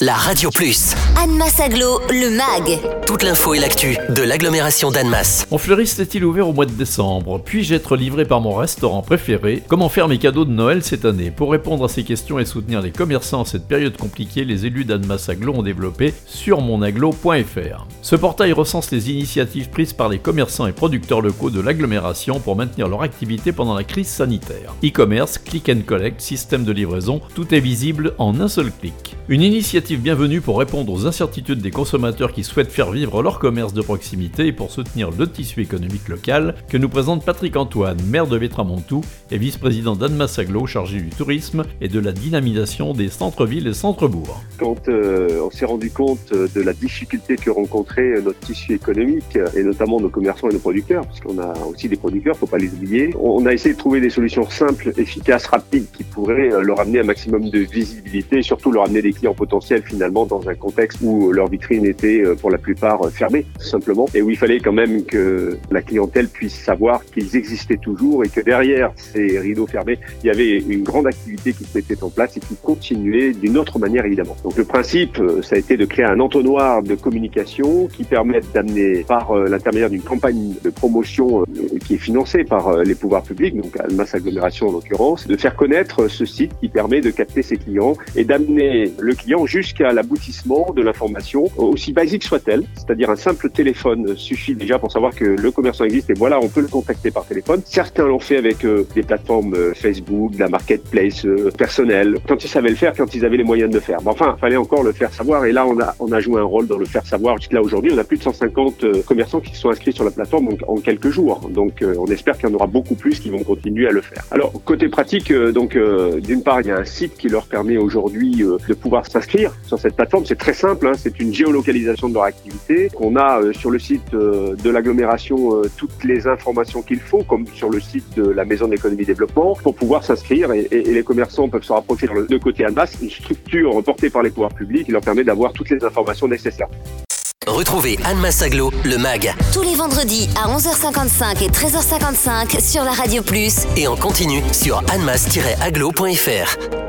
la Radio Plus. Annemasse Aglo, le MAG. Toute l'info et l'actu de l'agglomération d'Annemasse. Mon fleuriste est-il ouvert au mois de décembre? Puis-je être livré par mon restaurant préféré? Comment faire mes cadeaux de Noël cette année? Pour répondre à ces questions et soutenir les commerçants en cette période compliquée, les élus d'Annemasse Aglo ont développé sur monaglo.fr. Ce portail recense les initiatives prises par les commerçants et producteurs locaux de l'agglomération pour maintenir leur activité pendant la crise sanitaire. E-commerce, click and collect, système de livraison, tout est visible en un seul clic. Une initiative bienvenue pour répondre aux incertitudes des consommateurs qui souhaitent faire vivre leur commerce de proximité et pour soutenir le tissu économique local que nous présente Patrick Antoine, maire de Vétramontou et vice-président d'Annemasse Aglo chargé du tourisme et de la dynamisation des centres-villes et centres-bourgs. Quand euh, on s'est rendu compte de la difficulté que rencontrait notre tissu économique et notamment nos commerçants et nos producteurs, parce qu'on a aussi des producteurs, faut pas les oublier, on a essayé de trouver des solutions simples, efficaces, rapides qui pourraient euh, leur amener un maximum de visibilité et surtout leur amener des clients potentiels finalement dans un contexte où leur vitrine était euh, pour la plupart euh, fermée simplement et où il fallait quand même que la clientèle puisse savoir qu'ils existaient toujours et que derrière ces rideaux fermés, il y avait une grande activité qui se mettait en place et qui continuait d'une autre manière évidemment. Donc le principe, euh, ça a été de créer un entonnoir de communication qui permette d'amener par l'intermédiaire d'une campagne de promotion qui est financée par les pouvoirs publics, donc Almas Agglomération en l'occurrence, de faire connaître ce site qui permet de capter ses clients et d'amener le client jusqu'à l'aboutissement de l'information, aussi basique soit-elle, c'est-à-dire un simple téléphone suffit déjà pour savoir que le commerçant existe et voilà, on peut le contacter par téléphone. Certains l'ont fait avec euh, des plateformes euh, Facebook, la marketplace euh, personnelle, quand ils savaient le faire, quand ils avaient les moyens de le faire. Mais enfin, il fallait encore le faire savoir et là, on a, on a joué un rôle dans le faire savoir. Jusqu'à aujourd'hui, on a plus de 150 commerçants qui sont inscrits sur la plateforme en, quelques jours. Donc, on espère qu'il y en aura beaucoup plus qui vont continuer à le faire. Alors, côté pratique, donc, d'une part, il y a un site qui leur permet aujourd'hui de pouvoir s'inscrire sur cette plateforme. C'est très simple, hein. c'est une géolocalisation de leur activité. On a euh, sur le site euh, de l'agglomération euh, toutes les informations qu'il faut, comme sur le site de la Maison de l'économie développement, pour pouvoir s'inscrire et, les commerçants peuvent se rapprocher de côté Almas, une structure portée par les pouvoirs publics qui leur permet d'avoir toutes les informations nécessaires. Retrouvez Anne Massaglo, le MAG. Tous les vendredis à 11h55 et 13h55 sur la Radio Plus. Et en continu sur annemass-aglo.fr.